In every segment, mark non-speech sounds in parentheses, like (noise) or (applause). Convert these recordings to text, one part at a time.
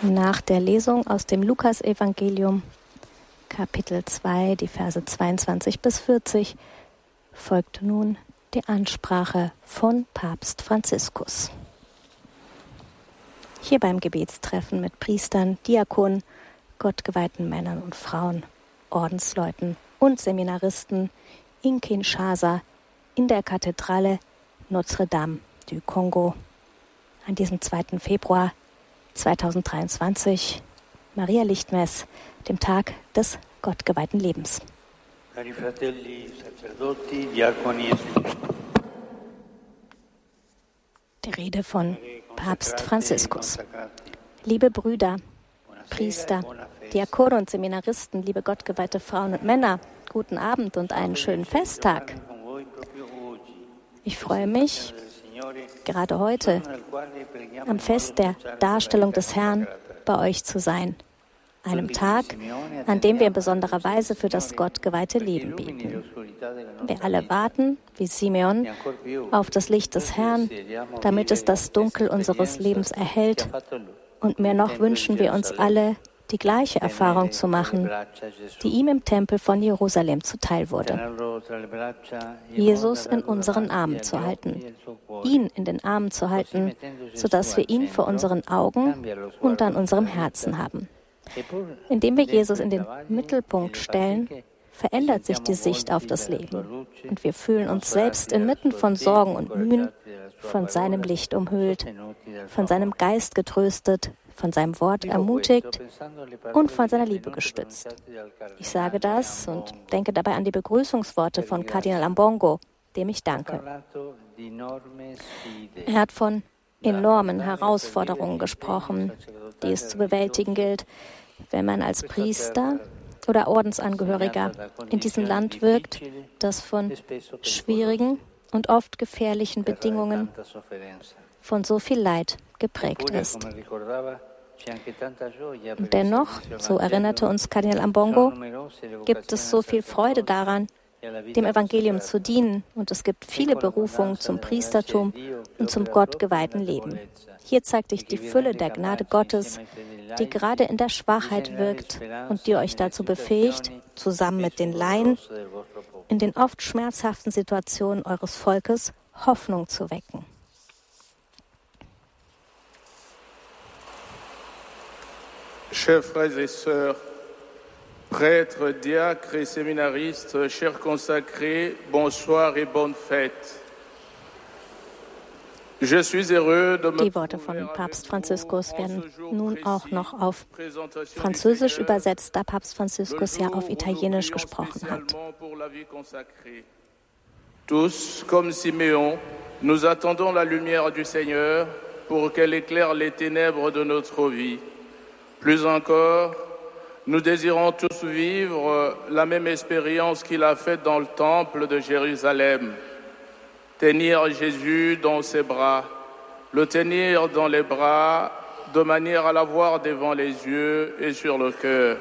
Nach der Lesung aus dem Lukasevangelium, Kapitel 2, die Verse 22 bis 40, folgt nun die Ansprache von Papst Franziskus. Hier beim Gebetstreffen mit Priestern, Diakonen, gottgeweihten Männern und Frauen, Ordensleuten und Seminaristen in Kinshasa in der Kathedrale Notre Dame du Congo an diesem 2. Februar 2023, Maria Lichtmess, dem Tag des gottgeweihten Lebens. Die Rede von Papst Franziskus. Liebe Brüder, Priester, Diakone und Seminaristen, liebe gottgeweihte Frauen und Männer, guten Abend und einen schönen Festtag. Ich freue mich, gerade heute am Fest der Darstellung des Herrn bei euch zu sein. Einem Tag, an dem wir in besonderer Weise für das gottgeweihte Leben beten. Wir alle warten, wie Simeon, auf das Licht des Herrn, damit es das Dunkel unseres Lebens erhält. Und mehr noch wünschen wir uns alle, die gleiche Erfahrung zu machen, die ihm im Tempel von Jerusalem zuteil wurde. Jesus in unseren Armen zu halten, ihn in den Armen zu halten, sodass wir ihn vor unseren Augen und an unserem Herzen haben. Indem wir Jesus in den Mittelpunkt stellen, verändert sich die Sicht auf das Leben und wir fühlen uns selbst inmitten von Sorgen und Mühen von seinem Licht umhüllt, von seinem Geist getröstet, von seinem Wort ermutigt und von seiner Liebe gestützt. Ich sage das und denke dabei an die Begrüßungsworte von Kardinal Ambongo, dem ich danke. Er hat von enormen Herausforderungen gesprochen, die es zu bewältigen gilt, wenn man als Priester oder Ordensangehöriger in diesem Land wirkt, das von schwierigen und oft gefährlichen Bedingungen von so viel Leid geprägt ist. Dennoch, so erinnerte uns Kardinal Ambongo, gibt es so viel Freude daran, dem Evangelium zu dienen und es gibt viele Berufungen zum Priestertum und zum gottgeweihten Leben. Hier zeigt sich die Fülle der Gnade Gottes, die gerade in der Schwachheit wirkt und die euch dazu befähigt, zusammen mit den Laien in den oft schmerzhaften Situationen eures Volkes Hoffnung zu wecken. Chers frères et sœurs, prêtres, diacres et séminaristes, chers consacrés, bonsoir et bonne fête. Je suis heureux de me Die Worte von Papst Franziskus werden nun auch noch auf Französisch übersetzt, da Papst Franziskus ja auf Italienisch gesprochen hat. Tous, comme Siméon, nous attendons la lumière du Seigneur pour qu'elle éclaire les ténèbres de notre vie. Plus encore, nous désirons tous vivre la même expérience qu'il a faite dans le temple de Jérusalem. Tenir Jésus dans ses bras, le tenir dans les bras de manière à l'avoir devant les yeux et sur le cœur.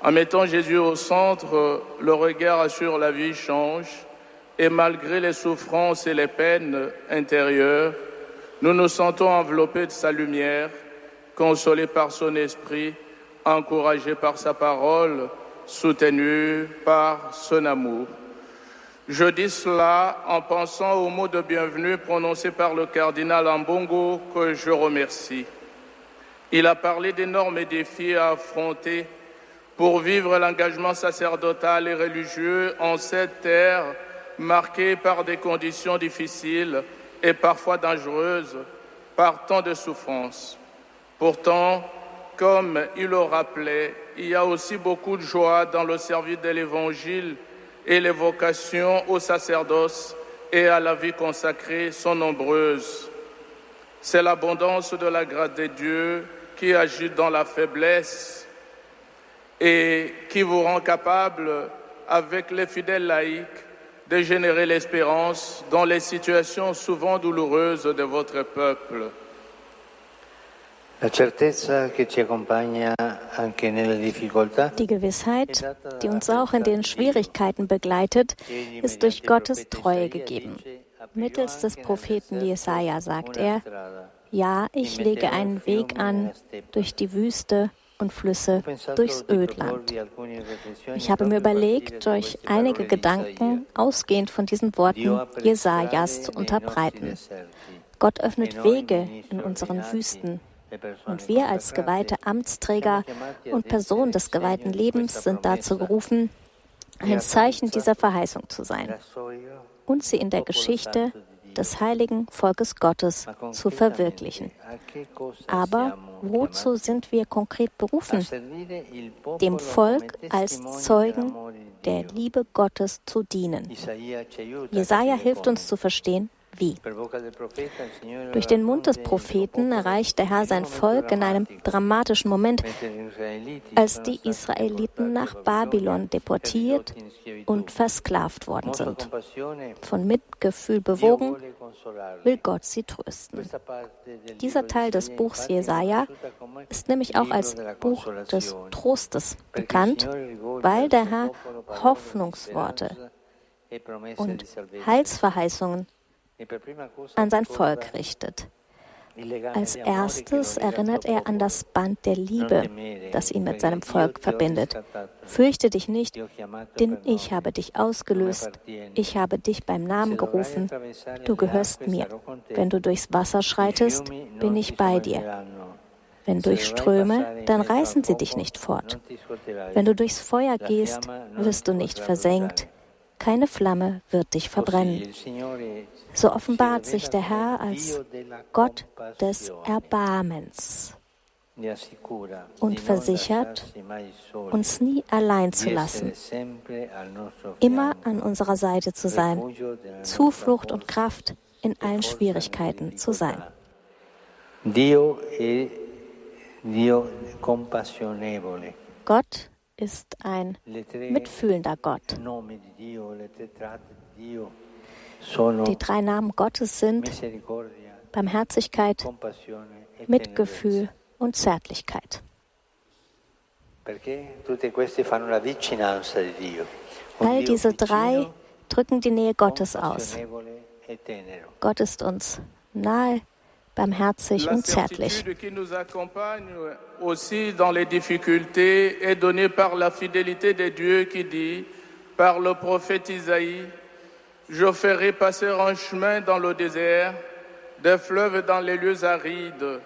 En mettant Jésus au centre, le regard sur la vie change et malgré les souffrances et les peines intérieures, nous nous sentons enveloppés de sa lumière consolé par son esprit, encouragé par sa parole, soutenu par son amour. Je dis cela en pensant au mot de bienvenue prononcé par le cardinal Ambongo que je remercie. Il a parlé d'énormes défis à affronter pour vivre l'engagement sacerdotal et religieux en cette terre marquée par des conditions difficiles et parfois dangereuses, par tant de souffrances. Pourtant, comme il le rappelait, il y a aussi beaucoup de joie dans le service de l'Évangile et les vocations au sacerdoce et à la vie consacrée sont nombreuses. C'est l'abondance de la grâce de Dieu qui agit dans la faiblesse et qui vous rend capable, avec les fidèles laïcs, de générer l'espérance dans les situations souvent douloureuses de votre peuple. Die Gewissheit, die uns auch in den Schwierigkeiten begleitet, ist durch Gottes Treue gegeben. Mittels des Propheten Jesaja sagt er: Ja, ich lege einen Weg an durch die Wüste und Flüsse durchs Ödland. Ich habe mir überlegt, durch einige Gedanken ausgehend von diesen Worten Jesajas zu unterbreiten. Gott öffnet Wege in unseren Wüsten. Und wir als geweihte Amtsträger und Personen des geweihten Lebens sind dazu gerufen, ein Zeichen dieser Verheißung zu sein und sie in der Geschichte des heiligen Volkes Gottes zu verwirklichen. Aber wozu sind wir konkret berufen? Dem Volk als Zeugen der Liebe Gottes zu dienen. Jesaja hilft uns zu verstehen, wie? Durch den Mund des Propheten erreicht der Herr sein Volk in einem dramatischen Moment, als die Israeliten nach Babylon deportiert und versklavt worden sind. Von Mitgefühl bewogen, will Gott sie trösten. Dieser Teil des Buchs Jesaja ist nämlich auch als Buch des Trostes bekannt, weil der Herr Hoffnungsworte und Heilsverheißungen an sein Volk richtet. Als erstes erinnert er an das Band der Liebe, das ihn mit seinem Volk verbindet. Fürchte dich nicht, denn ich habe dich ausgelöst. Ich habe dich beim Namen gerufen. Du gehörst mir. Wenn du durchs Wasser schreitest, bin ich bei dir. Wenn durch Ströme, dann reißen sie dich nicht fort. Wenn du durchs Feuer gehst, wirst du nicht versenkt. Keine Flamme wird dich verbrennen. So offenbart sich der Herr als Gott des Erbarmens und versichert, uns nie allein zu lassen, immer an unserer Seite zu sein, Zuflucht und Kraft in allen Schwierigkeiten zu sein. Gott ist ein mitfühlender Gott. Die drei Namen Gottes sind Barmherzigkeit, e Mitgefühl und Zärtlichkeit. All diese drei drücken die Nähe Gottes aus. E Gott ist uns nahe, barmherzig und zärtlich. aussi dans les difficultés est donnée par la fidélité de Dieu qui dit, par le prophète Isaïe, je ferai passer un chemin dans le désert, des fleuves dans les lieux arides.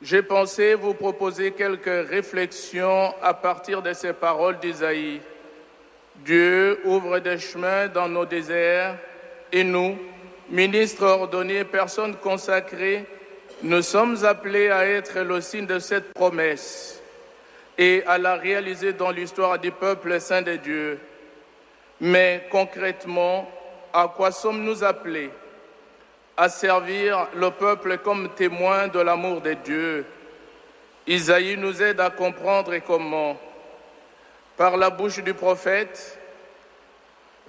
J'ai pensé vous proposer quelques réflexions à partir de ces paroles d'Isaïe. Dieu ouvre des chemins dans nos déserts et nous, ministres ordonnés, personnes consacrées, nous sommes appelés à être le signe de cette promesse et à la réaliser dans l'histoire du peuple saint de Dieu. Mais concrètement, à quoi sommes-nous appelés? À servir le peuple comme témoin de l'amour de Dieu. Isaïe nous aide à comprendre comment. Par la bouche du prophète,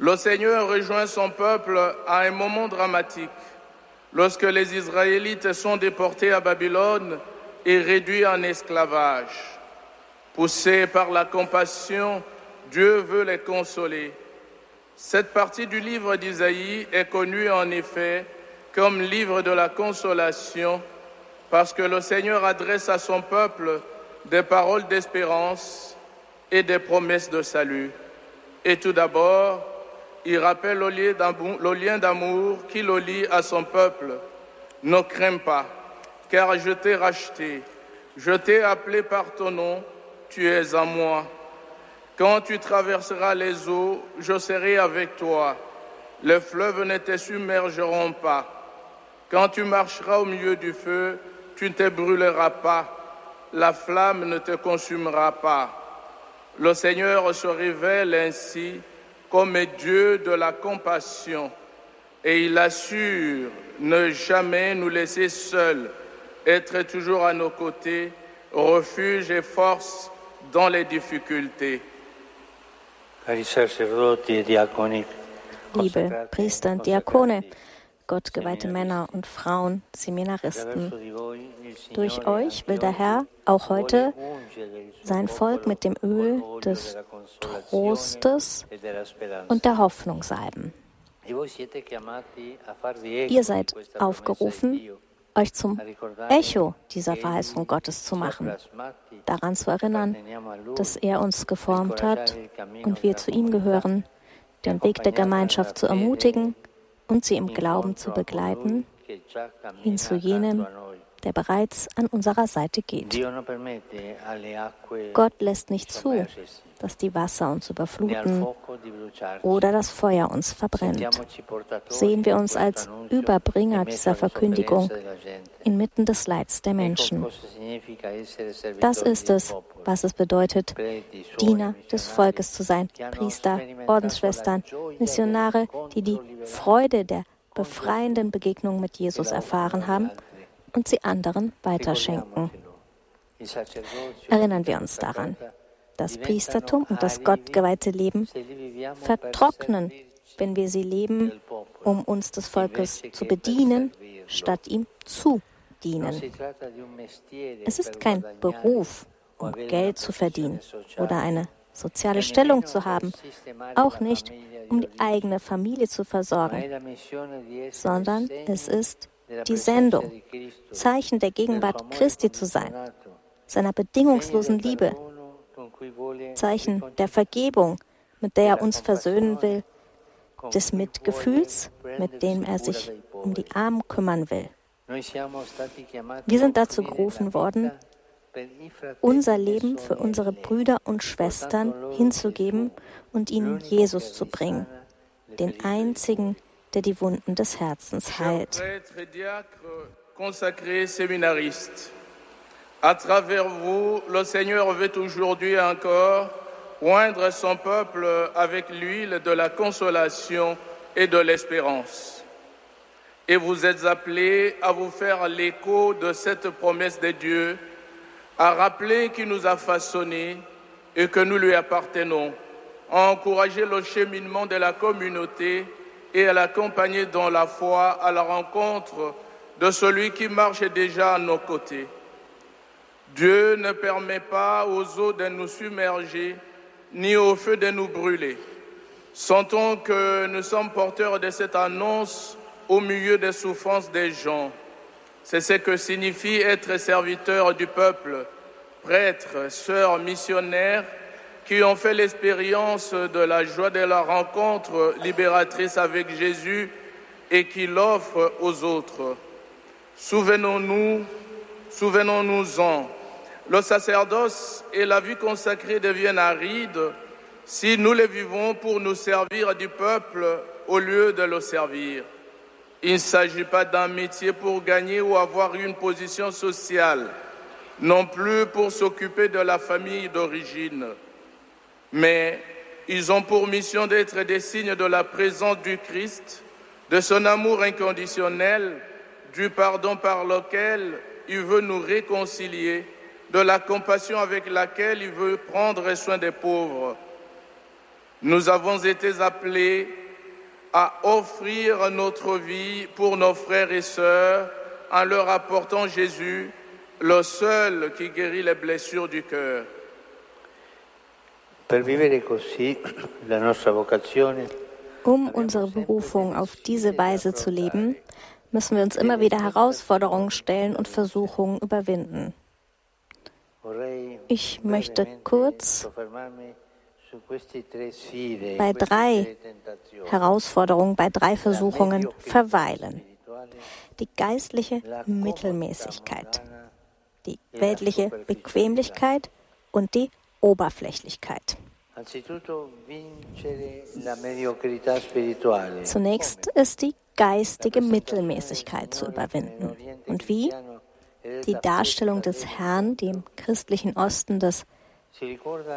le Seigneur rejoint son peuple à un moment dramatique, lorsque les Israélites sont déportés à Babylone et réduits en esclavage. Poussés par la compassion, Dieu veut les consoler. Cette partie du livre d'Isaïe est connue en effet comme livre de la consolation parce que le Seigneur adresse à son peuple des paroles d'espérance et des promesses de salut. Et tout d'abord, il rappelle le lien d'amour qui le lie à son peuple. Ne crains pas, car je t'ai racheté, je t'ai appelé par ton nom, tu es à moi. Quand tu traverseras les eaux, je serai avec toi. Les fleuves ne te submergeront pas. Quand tu marcheras au milieu du feu, tu ne te brûleras pas. La flamme ne te consumera pas. Le Seigneur se révèle ainsi comme Dieu de la compassion et il assure ne jamais nous laisser seuls, être toujours à nos côtés, refuge et force dans les difficultés. Liebe Priester und Diakone, gottgeweihte Männer und Frauen, Seminaristen, durch euch will der Herr auch heute sein Volk mit dem Öl des Trostes und der Hoffnung salben. Ihr seid aufgerufen, euch zum Echo dieser Verheißung Gottes zu machen, daran zu erinnern, dass er uns geformt hat und wir zu ihm gehören, den Weg der Gemeinschaft zu ermutigen und sie im Glauben zu begleiten, hin zu jenem, der bereits an unserer Seite geht. Gott lässt nicht zu, dass die Wasser uns überfluten oder das Feuer uns verbrennt. Sehen wir uns als Überbringer dieser Verkündigung inmitten des Leids der Menschen. Das ist es, was es bedeutet, Diener des Volkes zu sein, Priester, Ordensschwestern, Missionare, die die Freude der befreienden Begegnung mit Jesus erfahren haben und sie anderen weiterschenken. Erinnern wir uns daran. Das Priestertum und das gottgeweihte Leben vertrocknen, wenn wir sie leben, um uns des Volkes zu bedienen, statt ihm zu dienen. Es ist kein Beruf, um Geld zu verdienen oder eine soziale Stellung zu haben, auch nicht, um die eigene Familie zu versorgen, sondern es ist die Sendung, Zeichen der Gegenwart Christi zu sein, seiner bedingungslosen Liebe, Zeichen der Vergebung, mit der er uns versöhnen will, des Mitgefühls, mit dem er sich um die Armen kümmern will. Wir sind dazu gerufen worden, unser Leben für unsere Brüder und Schwestern hinzugeben und ihnen Jesus zu bringen, den einzigen, der die Wunden des Herzens heilt. À travers vous, le Seigneur veut aujourd'hui encore oindre son peuple avec l'huile de la consolation et de l'espérance. Et vous êtes appelés à vous faire l'écho de cette promesse de Dieu, à rappeler qu'il nous a façonnés et que nous lui appartenons, à encourager le cheminement de la communauté et à l'accompagner dans la foi à la rencontre de celui qui marche déjà à nos côtés. Dieu ne permet pas aux eaux de nous submerger, ni au feu de nous brûler. Sentons que nous sommes porteurs de cette annonce au milieu des souffrances des gens. C'est ce que signifie être serviteur du peuple, prêtre, sœurs, missionnaires, qui ont fait l'expérience de la joie de la rencontre libératrice avec Jésus et qui l'offrent aux autres. Souvenons-nous, souvenons-nous-en le sacerdoce et la vie consacrée deviennent arides si nous les vivons pour nous servir du peuple au lieu de le servir. Il ne s'agit pas d'un métier pour gagner ou avoir une position sociale, non plus pour s'occuper de la famille d'origine, mais ils ont pour mission d'être des signes de la présence du Christ, de son amour inconditionnel, du pardon par lequel il veut nous réconcilier de la compassion avec laquelle il veut prendre soin des pauvres. Nous avons été appelés à offrir notre vie pour nos frères et sœurs en leur apportant Jésus, le seul qui guérit les blessures du cœur. Um unsere Berufung auf diese Weise zu leben, müssen wir uns immer wieder Herausforderungen stellen und Versuchungen überwinden. Ich möchte kurz bei drei Herausforderungen, bei drei Versuchungen verweilen. Die geistliche Mittelmäßigkeit, die weltliche Bequemlichkeit und die Oberflächlichkeit. Zunächst ist die geistige Mittelmäßigkeit zu überwinden. Und wie? Die Darstellung des Herrn, die im christlichen Osten das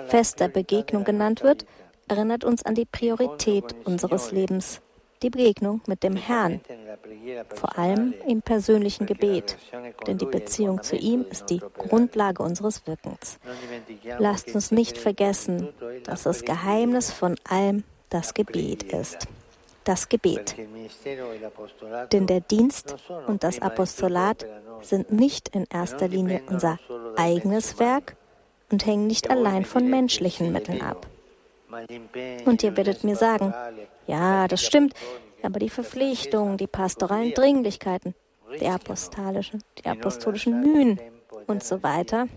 Fest der Begegnung genannt wird, erinnert uns an die Priorität unseres Lebens, die Begegnung mit dem Herrn, vor allem im persönlichen Gebet, denn die Beziehung zu ihm ist die Grundlage unseres Wirkens. Lasst uns nicht vergessen, dass das Geheimnis von allem das Gebet ist das Gebet. Denn der Dienst und das Apostolat sind nicht in erster Linie unser eigenes Werk und hängen nicht allein von menschlichen Mitteln ab. Und ihr werdet mir sagen, ja, das stimmt, aber die Verpflichtungen, die pastoralen Dringlichkeiten, die apostolischen, die apostolischen Mühen und so weiter.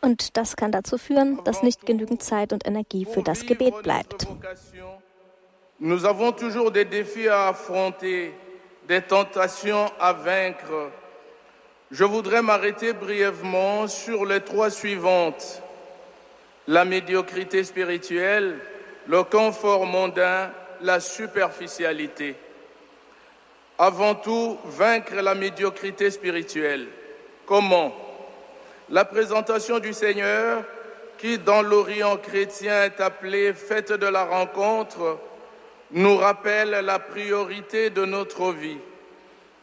Und das kann dazu führen, dass nicht genügend Zeit und Energie für das Gebet bleibt. Nous avons toujours des défis à affronter, des tentations à vaincre. Je voudrais m'arrêter brièvement sur les trois suivantes. La médiocrité spirituelle, le confort mondain, la superficialité. Avant tout, vaincre la médiocrité spirituelle. Comment? La présentation du Seigneur, qui dans l'Orient chrétien est appelée fête de la rencontre, nous rappelle la priorité de notre vie.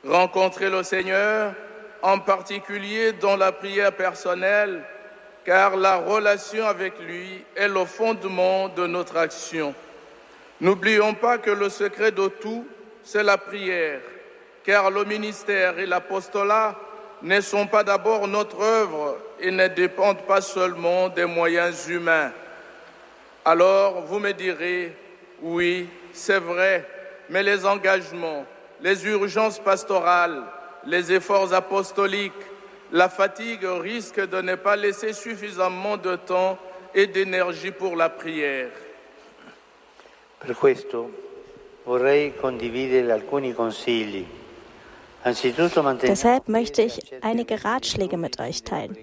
Rencontrer le Seigneur, en particulier dans la prière personnelle, car la relation avec lui est le fondement de notre action. N'oublions pas que le secret de tout, c'est la prière, car le ministère et l'apostolat ne sont pas d'abord notre œuvre et ne dépendent pas seulement des moyens humains. Alors vous me direz, oui, c'est vrai, mais les engagements, les urgences pastorales, les efforts apostoliques, la fatigue risquent de ne pas laisser suffisamment de temps et d'énergie pour la prière. Per questo vorrei condividere alcuni consigli Deshalb möchte ich einige Ratschläge mit euch teilen.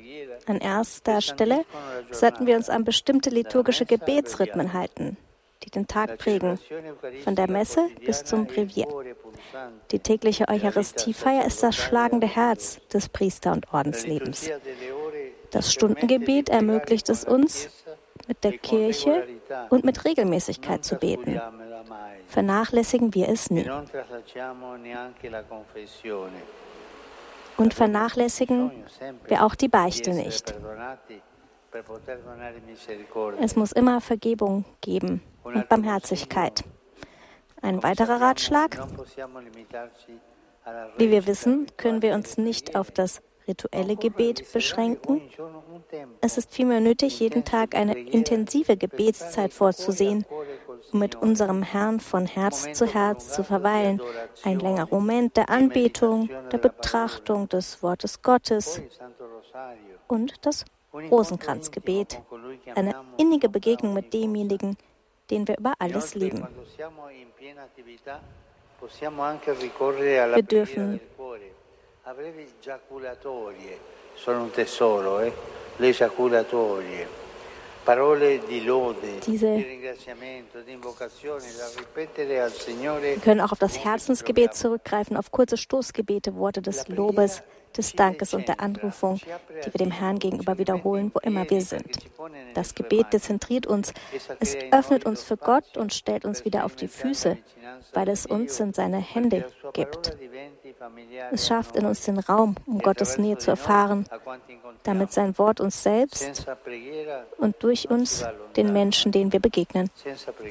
An erster Stelle sollten wir uns an bestimmte liturgische Gebetsrhythmen halten, die den Tag prägen, von der Messe bis zum Brevier. Die tägliche Eucharistiefeier ist das schlagende Herz des Priester- und Ordenslebens. Das Stundengebet ermöglicht es uns, mit der Kirche und mit Regelmäßigkeit zu beten vernachlässigen wir es nie. Und vernachlässigen wir auch die Beichte nicht. Es muss immer Vergebung geben und Barmherzigkeit. Ein weiterer Ratschlag. Wie wir wissen, können wir uns nicht auf das rituelle Gebet beschränken. Es ist vielmehr nötig, jeden Tag eine intensive Gebetszeit vorzusehen, um mit unserem Herrn von Herz zu Herz zu verweilen. Ein längerer Moment der Anbetung, der Betrachtung des Wortes Gottes und das Rosenkranzgebet, eine innige Begegnung mit demjenigen, den wir über alles lieben. Wir dürfen eh? Diese Signore. Wir können auch auf das Herzensgebet zurückgreifen, auf kurze Stoßgebete, Worte des Lobes, des Dankes und der Anrufung, die wir dem Herrn gegenüber wiederholen, wo immer wir sind. Das Gebet dezentriert uns, es öffnet uns für Gott und stellt uns wieder auf die Füße, weil es uns in seine Hände gibt. Es schafft in uns den Raum, um Gottes Nähe zu erfahren, damit sein Wort uns selbst und durch uns den Menschen, denen wir begegnen,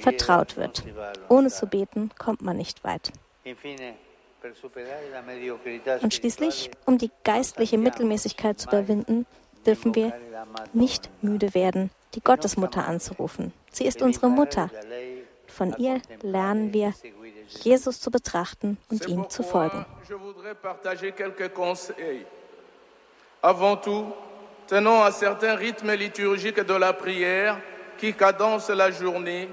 vertraut wird. Ohne zu beten kommt man nicht weit. Und schließlich, um die geistliche Mittelmäßigkeit zu überwinden, dürfen wir nicht müde werden, die Gottesmutter anzurufen. Sie ist unsere Mutter. Von ihr lernen wir, Jesus zu betrachten und ihm zu folgen. Avant tout, tenons à certains rythmes liturgiques de la prière qui cadencent la journée,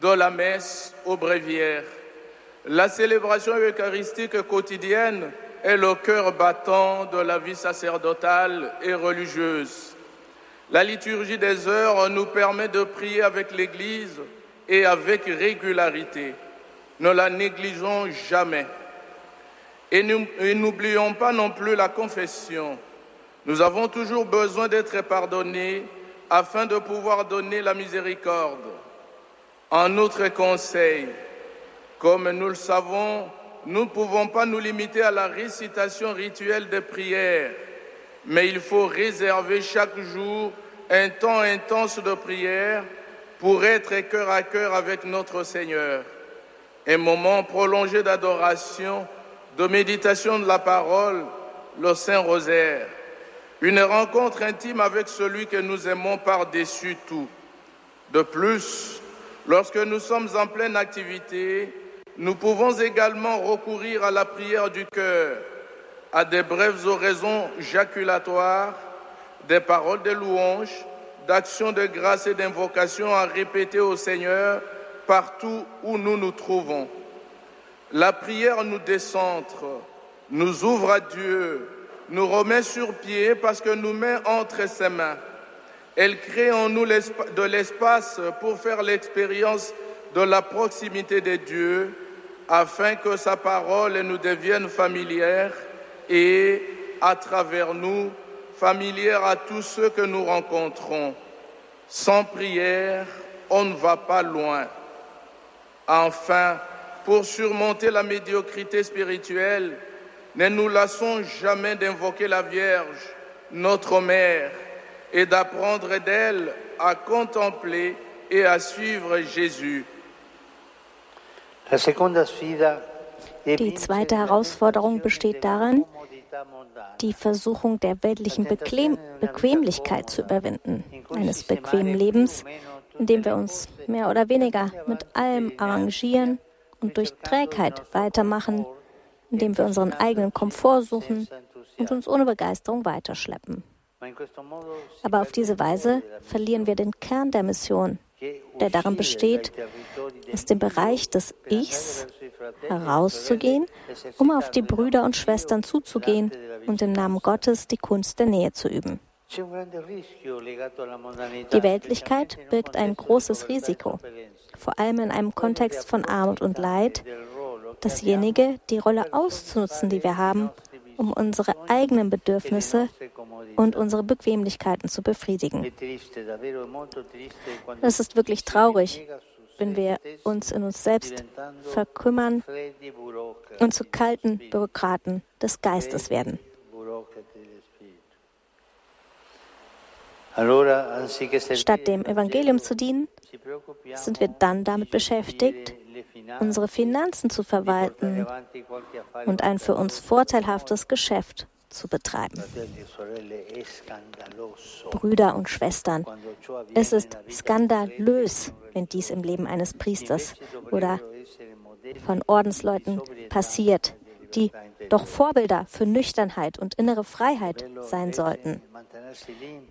de la messe aux bréviaires. La célébration eucharistique quotidienne est le cœur battant de la vie sacerdotale et religieuse. La liturgie des heures nous permet de prier avec l'Église et avec régularité. Ne la négligeons jamais. Et n'oublions pas non plus la confession. Nous avons toujours besoin d'être pardonnés afin de pouvoir donner la miséricorde. En autre conseil, comme nous le savons, nous ne pouvons pas nous limiter à la récitation rituelle des prières, mais il faut réserver chaque jour un temps intense de prière pour être cœur à cœur avec notre Seigneur. Un moment prolongé d'adoration, de méditation de la parole, le Saint-Rosaire. Une rencontre intime avec celui que nous aimons par-dessus tout. De plus, lorsque nous sommes en pleine activité, nous pouvons également recourir à la prière du cœur, à des brèves oraisons jaculatoires, des paroles de louange, d'actions de grâce et d'invocation à répéter au Seigneur partout où nous nous trouvons. La prière nous décentre, nous ouvre à Dieu, nous remet sur pied parce que nous met entre ses mains. Elle crée en nous de l'espace pour faire l'expérience de la proximité de Dieu afin que sa parole nous devienne familière et, à travers nous, familière à tous ceux que nous rencontrons. Sans prière, on ne va pas loin. Enfin, pour surmonter la médiocrité spirituelle, ne nous lassons jamais d'invoquer la Vierge, notre Mère, et d'apprendre d'elle à contempler et à suivre Jésus. Die zweite Herausforderung besteht darin, die Versuchung der weltlichen Bequem Bequemlichkeit zu überwinden, eines bequemen Lebens, in dem wir uns mehr oder weniger mit allem arrangieren und durch Trägheit weitermachen, indem wir unseren eigenen Komfort suchen und uns ohne Begeisterung weiterschleppen. Aber auf diese Weise verlieren wir den Kern der Mission, der darin besteht, aus dem Bereich des Ichs herauszugehen, um auf die Brüder und Schwestern zuzugehen und im Namen Gottes die Kunst der Nähe zu üben. Die Weltlichkeit birgt ein großes Risiko, vor allem in einem Kontext von Armut und Leid, dasjenige, die Rolle auszunutzen, die wir haben, um unsere eigenen Bedürfnisse und unsere Bequemlichkeiten zu befriedigen. Es ist wirklich traurig, wenn wir uns in uns selbst verkümmern und zu kalten Bürokraten des Geistes werden. Statt dem Evangelium zu dienen, sind wir dann damit beschäftigt, unsere Finanzen zu verwalten und ein für uns vorteilhaftes Geschäft zu betreiben. Brüder und Schwestern, es ist skandalös, wenn dies im Leben eines Priesters oder von Ordensleuten passiert, die doch Vorbilder für Nüchternheit und innere Freiheit sein sollten.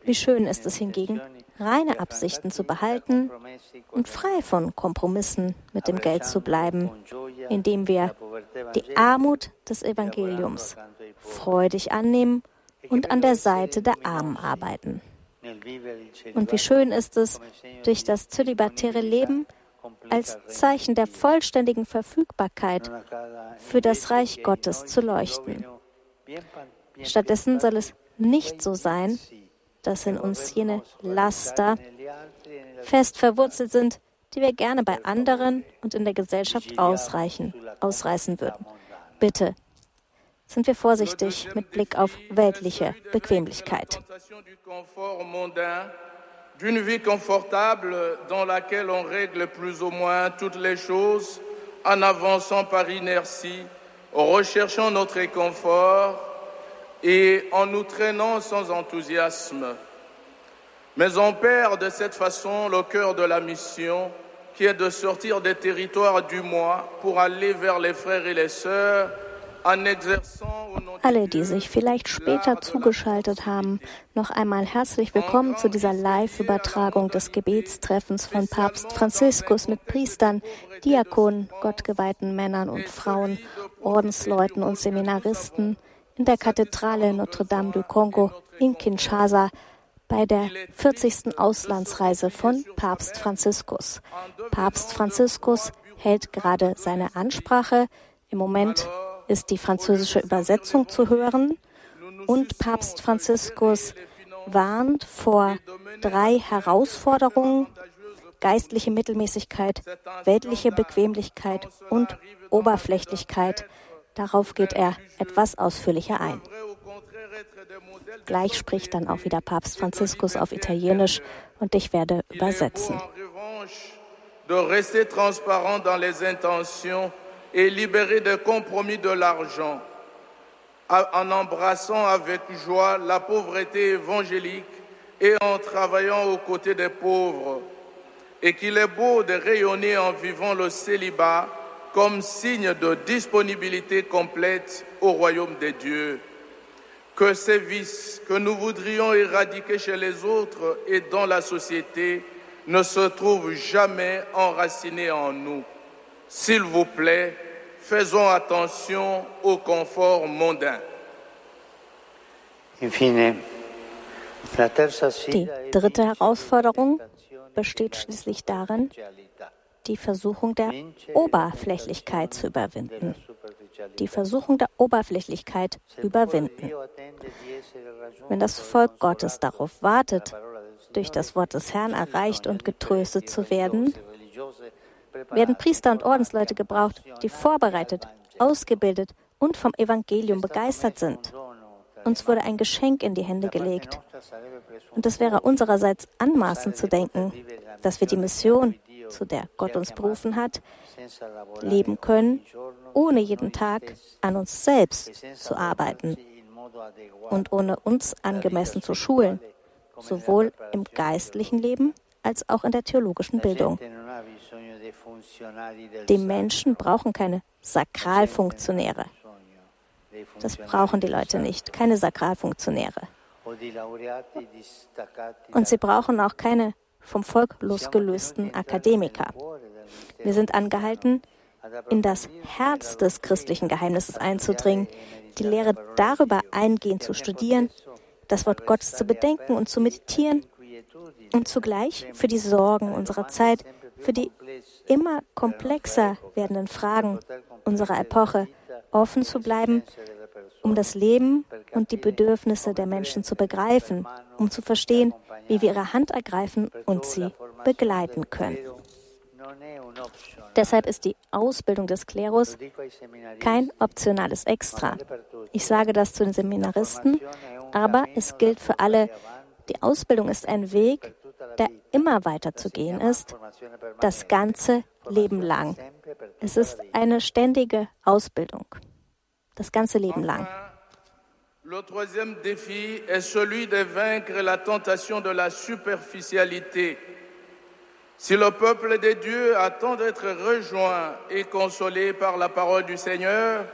Wie schön ist es hingegen, reine Absichten zu behalten und frei von Kompromissen mit dem Geld zu bleiben, indem wir die Armut des Evangeliums freudig annehmen und an der Seite der Armen arbeiten. Und wie schön ist es, durch das zölibatäre Leben als Zeichen der vollständigen Verfügbarkeit für das Reich Gottes zu leuchten. Stattdessen soll es nicht so sein, dass in uns jene Laster fest verwurzelt sind, die wir gerne bei anderen und in der Gesellschaft ausreichen, ausreißen würden. Bitte sind wir vorsichtig mit Blick auf weltliche Bequemlichkeit. D'une vie confortable dans laquelle on règle plus ou moins toutes les choses en avançant par inertie, recherchant notre réconfort et en nous traînant sans enthousiasme. Mais on perd de cette façon le cœur de la mission qui est de sortir des territoires du moi pour aller vers les frères et les sœurs Alle, die sich vielleicht später zugeschaltet haben, noch einmal herzlich willkommen zu dieser Live-Übertragung des Gebetstreffens von Papst Franziskus mit Priestern, Diakonen, gottgeweihten Männern und Frauen, Ordensleuten und Seminaristen in der Kathedrale Notre-Dame du Congo in Kinshasa bei der 40. Auslandsreise von Papst Franziskus. Papst Franziskus hält gerade seine Ansprache. Im Moment ist die französische Übersetzung zu hören und Papst Franziskus warnt vor drei Herausforderungen, geistliche Mittelmäßigkeit, weltliche Bequemlichkeit und Oberflächlichkeit. Darauf geht er etwas ausführlicher ein. Gleich spricht dann auch wieder Papst Franziskus auf Italienisch und ich werde übersetzen. De rester transparent dans les intentions et libérer des compromis de l'argent, en embrassant avec joie la pauvreté évangélique et en travaillant aux côtés des pauvres, et qu'il est beau de rayonner en vivant le célibat comme signe de disponibilité complète au royaume des dieux. Que ces vices que nous voudrions éradiquer chez les autres et dans la société ne se trouvent jamais enracinés en nous. S'il vous plaît, faisons attention au confort mondain. Die dritte Herausforderung besteht schließlich darin, die Versuchung der Oberflächlichkeit zu überwinden. Die Versuchung der Oberflächlichkeit überwinden. Wenn das Volk Gottes darauf wartet, durch das Wort des Herrn erreicht und getröstet zu werden, werden Priester und Ordensleute gebraucht, die vorbereitet, ausgebildet und vom Evangelium begeistert sind. Uns wurde ein Geschenk in die Hände gelegt. Und es wäre unsererseits anmaßend zu denken, dass wir die Mission, zu der Gott uns berufen hat, leben können, ohne jeden Tag an uns selbst zu arbeiten und ohne uns angemessen zu schulen, sowohl im geistlichen Leben als auch in der theologischen Bildung. Die Menschen brauchen keine Sakralfunktionäre. Das brauchen die Leute nicht, keine Sakralfunktionäre. Und sie brauchen auch keine vom Volk losgelösten Akademiker. Wir sind angehalten, in das Herz des christlichen Geheimnisses einzudringen, die Lehre darüber eingehend zu studieren, das Wort Gottes zu bedenken und zu meditieren und zugleich für die Sorgen unserer Zeit, für die immer komplexer werdenden Fragen unserer Epoche offen zu bleiben, um das Leben und die Bedürfnisse der Menschen zu begreifen, um zu verstehen, wie wir ihre Hand ergreifen und sie begleiten können. Deshalb ist die Ausbildung des Klerus kein optionales Extra. Ich sage das zu den Seminaristen, aber es gilt für alle. Die Ausbildung ist ein Weg, der immer weiter zu gehen ist, das ganze Leben lang. Es ist eine ständige Ausbildung, das ganze Leben lang. Le troisième défi est celui de vaincre la tentation de la superficialité. Si le peuple de Dieu attend d'être rejoint et consolé par la parole du Seigneur,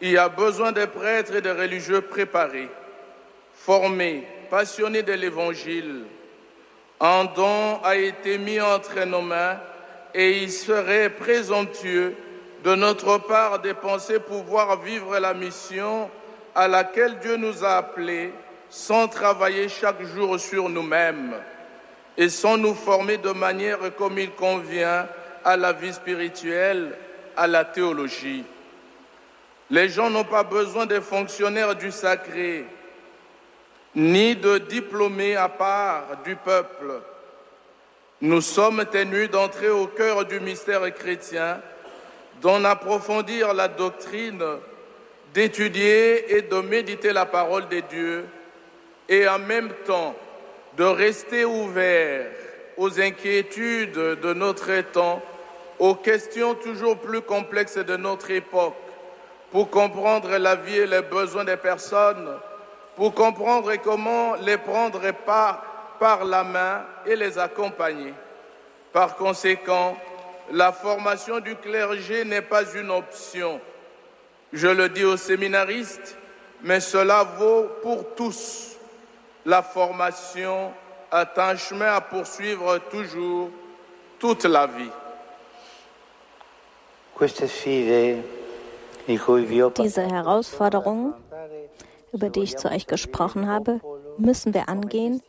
il y a besoin de prêtres et de religieux préparés, formés, passionnés de l'Évangile. Un don a été mis entre nos mains et il serait présomptueux de notre part de penser pouvoir vivre la mission à laquelle Dieu nous a appelés sans travailler chaque jour sur nous-mêmes et sans nous former de manière comme il convient à la vie spirituelle, à la théologie. Les gens n'ont pas besoin de fonctionnaires du sacré, ni de diplômés à part du peuple. Nous sommes tenus d'entrer au cœur du mystère chrétien, d'en approfondir la doctrine, d'étudier et de méditer la parole de Dieu, et en même temps de rester ouvert aux inquiétudes de notre temps, aux questions toujours plus complexes de notre époque, pour comprendre la vie et les besoins des personnes, pour comprendre comment les prendre par, par la main et les accompagner. Par conséquent, la formation du clergé n'est pas une option. Je le dis aux séminaristes, mais cela vaut pour tous. La formation est un chemin à poursuivre toujours, toute la vie. Diese parlato Herausforderungen, über die ich zu euch gesprochen habe, müssen wir angehen,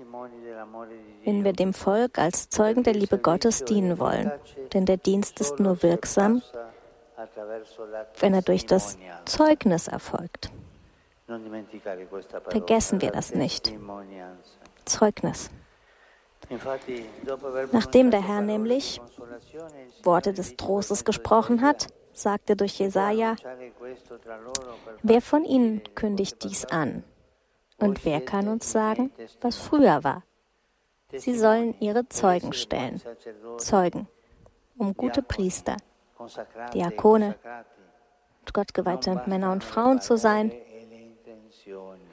wenn wir dem Volk als Zeugen der Liebe Gottes dienen wollen. Denn der Dienst ist nur wirksam, wenn er durch das Zeugnis erfolgt. Vergessen wir das nicht. Zeugnis. Nachdem der Herr nämlich Worte des Trostes gesprochen hat, sagte durch Jesaja: Wer von ihnen kündigt dies an? Und wer kann uns sagen, was früher war? Sie sollen ihre Zeugen stellen. Zeugen, um gute Priester, Diakone und gottgeweihte Männer und Frauen zu sein,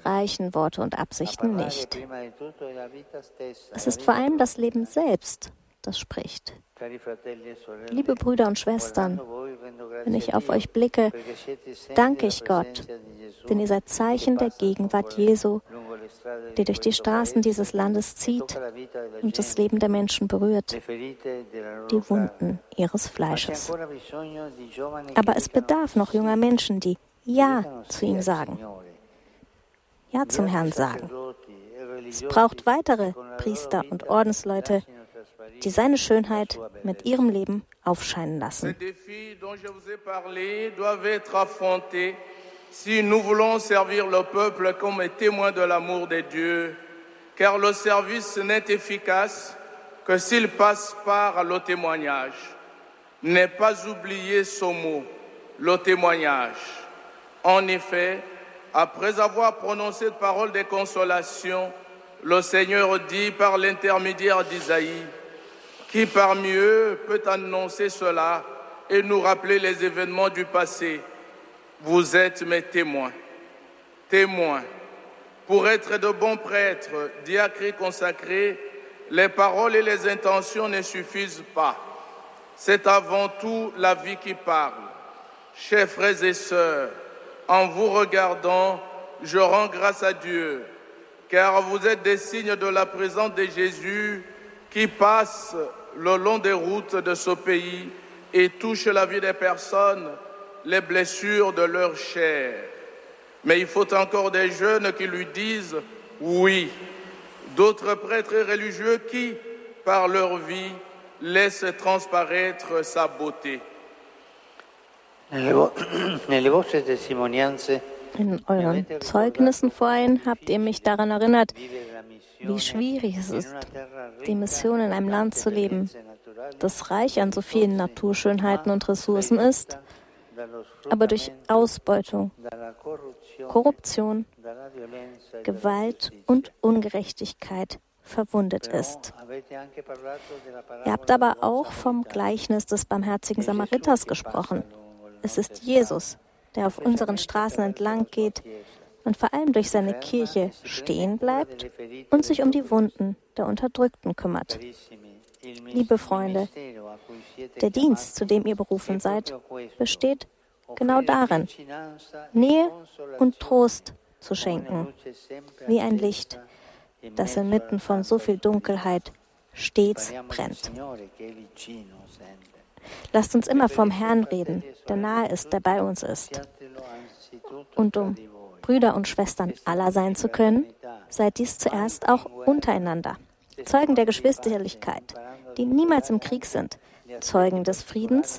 reichen Worte und Absichten nicht. Es ist vor allem das Leben selbst, das spricht. Liebe Brüder und Schwestern, wenn ich auf euch blicke, danke ich Gott, denn ihr seid Zeichen der Gegenwart Jesu, die durch die Straßen dieses Landes zieht und das Leben der Menschen berührt, die Wunden ihres Fleisches. Aber es bedarf noch junger Menschen, die Ja zu ihm sagen, Ja zum Herrn sagen. Es braucht weitere Priester und Ordensleute, die seine Schönheit mit ihrem Leben aufscheinen lassen. Si nous voulons servir le peuple comme témoin de l'amour de Dieu, car le service n'est efficace que s'il passe par le témoignage. Ne pas oublier ce mot, le témoignage. En effet, après avoir prononcé de paroles de consolation, le Seigneur dit par l'intermédiaire d'Isaïe, qui parmi eux peut annoncer cela et nous rappeler les événements du passé? Vous êtes mes témoins, témoins. Pour être de bons prêtres, diacres consacrés, les paroles et les intentions ne suffisent pas. C'est avant tout la vie qui parle. Chers frères et sœurs, en vous regardant, je rends grâce à Dieu, car vous êtes des signes de la présence de Jésus qui passe le long des routes de ce pays et touche la vie des personnes, les blessures de leur chair. Mais il faut encore des jeunes qui lui disent oui, d'autres prêtres religieux qui, par leur vie, laissent transparaître sa beauté. (clears throat) In euren Zeugnissen vorhin habt ihr mich daran erinnert, wie schwierig es ist, die Mission in einem Land zu leben, das reich an so vielen Naturschönheiten und Ressourcen ist, aber durch Ausbeutung, Korruption, Gewalt und Ungerechtigkeit verwundet ist. Ihr habt aber auch vom Gleichnis des barmherzigen Samariters gesprochen. Es ist Jesus, der auf unseren Straßen entlang geht und vor allem durch seine Kirche stehen bleibt und sich um die Wunden der Unterdrückten kümmert. Liebe Freunde, der Dienst, zu dem ihr berufen seid, besteht genau darin, Nähe und Trost zu schenken, wie ein Licht, das inmitten von so viel Dunkelheit stets brennt. Lasst uns immer vom Herrn reden, der nahe ist, der bei uns ist. Und um Brüder und Schwestern aller sein zu können, seid dies zuerst auch untereinander. Zeugen der Geschwisterlichkeit, die niemals im Krieg sind, Zeugen des Friedens,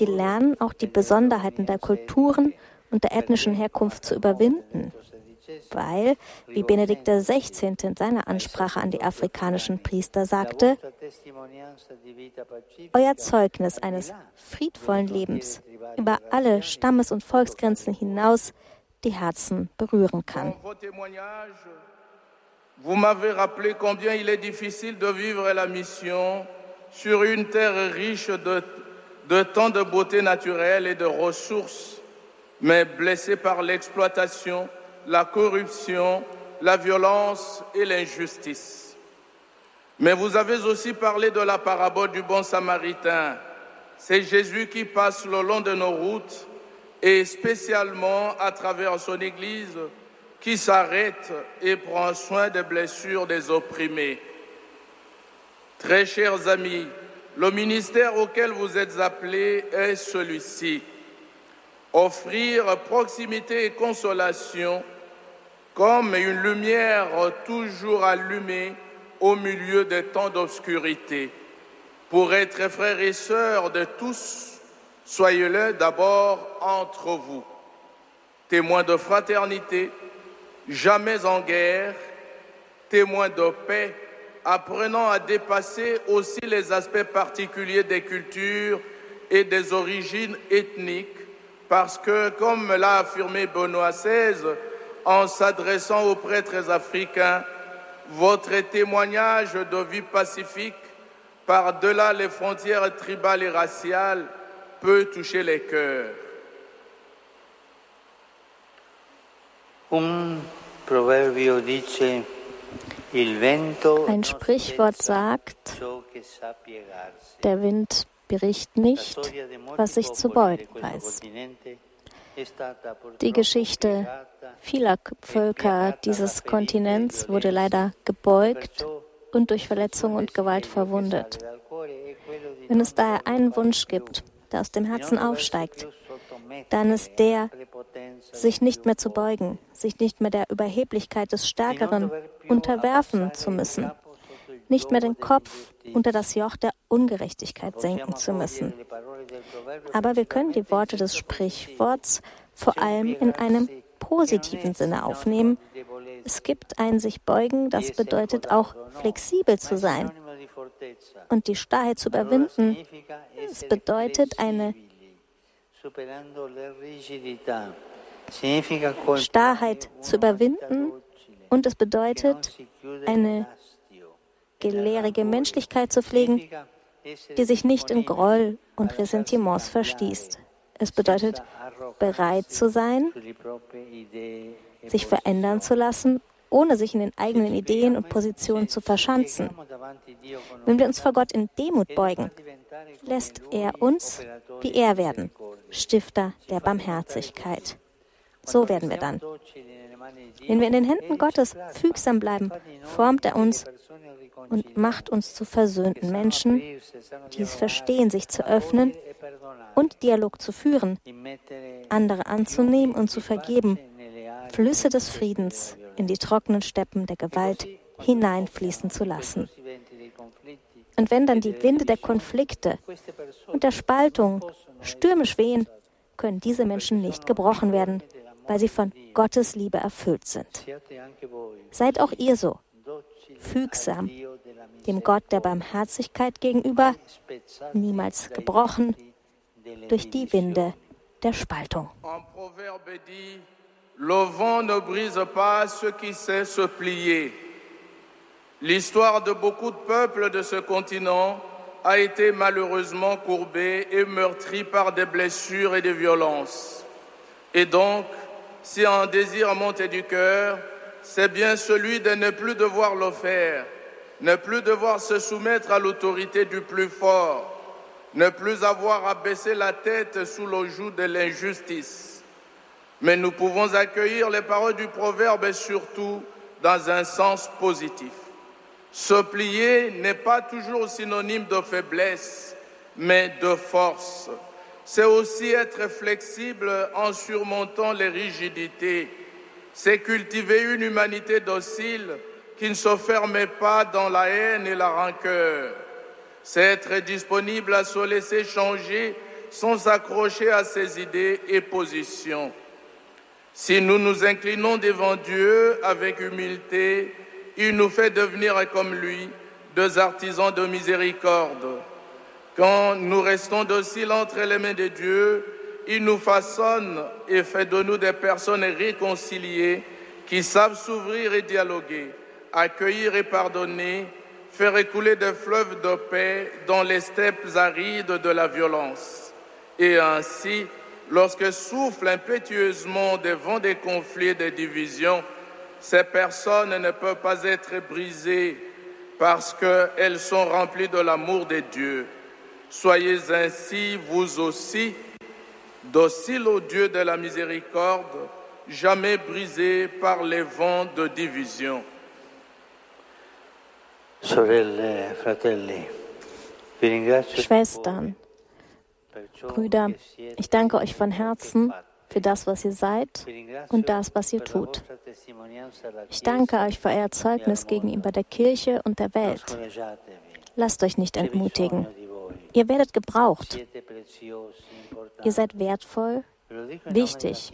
die lernen, auch die Besonderheiten der Kulturen und der ethnischen Herkunft zu überwinden. Weil, wie Benedikt XVI. in seiner Ansprache an die afrikanischen Priester sagte, euer Zeugnis eines friedvollen Lebens über alle Stammes- und Volksgrenzen hinaus die Herzen berühren. Vous m'avez rappelé combien il est difficile de vivre la mission sur une terre riche de, de tant de beauté naturelle et de ressources, mais blessée par l'exploitation, la corruption, la violence et l'injustice. Mais vous avez aussi parlé de la parabole du bon samaritain. C'est Jésus qui passe le long de nos routes et spécialement à travers son Église qui s'arrête et prend soin des blessures des opprimés. Très chers amis, le ministère auquel vous êtes appelés est celui-ci. Offrir proximité et consolation comme une lumière toujours allumée au milieu des temps d'obscurité. Pour être frères et sœurs de tous, soyez-le d'abord entre vous, témoins de fraternité, jamais en guerre, témoins de paix, apprenant à dépasser aussi les aspects particuliers des cultures et des origines ethniques, parce que, comme l'a affirmé Benoît XVI, en s'adressant aux prêtres africains, votre témoignage de vie pacifique, par-delà les frontières tribales et raciales, peut toucher les cœurs. Un proverbio dice il vento Ein Sprichwort sagt, Der Wind bericht nicht, was sich zu beugen weiß. Die Geschichte vieler Völker dieses Kontinents wurde leider gebeugt und durch Verletzung und Gewalt verwundet. Wenn es daher einen Wunsch gibt, der aus dem Herzen aufsteigt, dann ist der, sich nicht mehr zu beugen, sich nicht mehr der Überheblichkeit des Stärkeren unterwerfen zu müssen, nicht mehr den Kopf unter das Joch der Ungerechtigkeit senken zu müssen. Aber wir können die Worte des Sprichworts vor allem in einem positiven Sinne aufnehmen. Es gibt ein sich beugen, das bedeutet auch flexibel zu sein und die Starrheit zu überwinden. Es bedeutet eine Starrheit zu überwinden und es bedeutet eine gelehrige Menschlichkeit zu pflegen, die sich nicht in Groll und Ressentiments verstießt. Es bedeutet, bereit zu sein, sich verändern zu lassen, ohne sich in den eigenen Ideen und Positionen zu verschanzen. Wenn wir uns vor Gott in Demut beugen, lässt er uns wie er werden, Stifter der Barmherzigkeit. So werden wir dann. Wenn wir in den Händen Gottes fügsam bleiben, formt er uns und macht uns zu versöhnten Menschen, die es verstehen, sich zu öffnen und Dialog zu führen, andere anzunehmen und zu vergeben, Flüsse des Friedens in die trockenen Steppen der Gewalt hineinfließen zu lassen. Und wenn dann die Winde der Konflikte und der Spaltung stürmisch wehen, können diese Menschen nicht gebrochen werden, weil sie von Gottes Liebe erfüllt sind. Seid auch ihr so, fügsam, dem Gott der Barmherzigkeit gegenüber, niemals gebrochen durch die Winde der Spaltung. Le vent ne brise pas ce qui sait se plier. L'histoire de beaucoup de peuples de ce continent a été malheureusement courbée et meurtrie par des blessures et des violences. Et donc, si un désir montait du cœur, c'est bien celui de ne plus devoir le faire, ne plus devoir se soumettre à l'autorité du plus fort, ne plus avoir à baisser la tête sous le joug de l'injustice. Mais nous pouvons accueillir les paroles du proverbe et surtout dans un sens positif. Se plier n'est pas toujours synonyme de faiblesse, mais de force. C'est aussi être flexible en surmontant les rigidités. C'est cultiver une humanité docile qui ne se ferme pas dans la haine et la rancœur. C'est être disponible à se laisser changer sans s'accrocher à ses idées et positions. Si nous nous inclinons devant Dieu avec humilité, il nous fait devenir comme lui deux artisans de miséricorde. Quand nous restons dociles entre les mains de Dieu, il nous façonne et fait de nous des personnes réconciliées qui savent s'ouvrir et dialoguer, accueillir et pardonner, faire écouler des fleuves de paix dans les steppes arides de la violence. Et ainsi, lorsque soufflent impétueusement des vents des conflits et des divisions, ces personnes ne peuvent pas être brisées parce qu'elles sont remplies de l'amour de Dieu. Soyez ainsi, vous aussi, dociles au Dieu de la miséricorde, jamais brisés par les vents de division. Sorelle, fratelli, vi ringrazio Schwestern, Brüder, ich danke euch von Herzen für das, was ihr seid und das, was ihr tut. Ich danke euch für euer Zeugnis gegenüber der Kirche und der Welt. Lasst euch nicht entmutigen. Ihr werdet gebraucht. Ihr seid wertvoll, wichtig.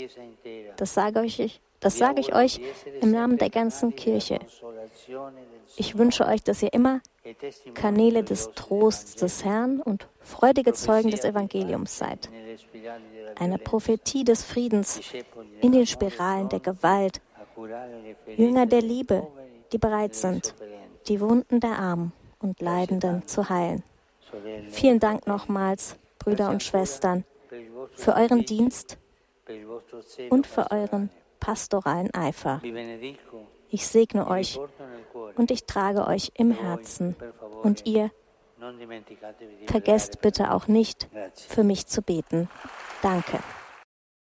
Das sage ich, das sage ich euch im Namen der ganzen Kirche. Ich wünsche euch, dass ihr immer Kanäle des Trosts des Herrn und freudige Zeugen des Evangeliums seid. Eine Prophetie des Friedens in den Spiralen der Gewalt. Jünger der Liebe, die bereit sind, die Wunden der Armen und Leidenden zu heilen. Vielen Dank nochmals, Brüder und Schwestern, für euren Dienst und für euren pastoralen Eifer. Ich segne euch und ich trage euch im Herzen. Und ihr Vergesst bitte auch nicht, für mich zu beten. Danke.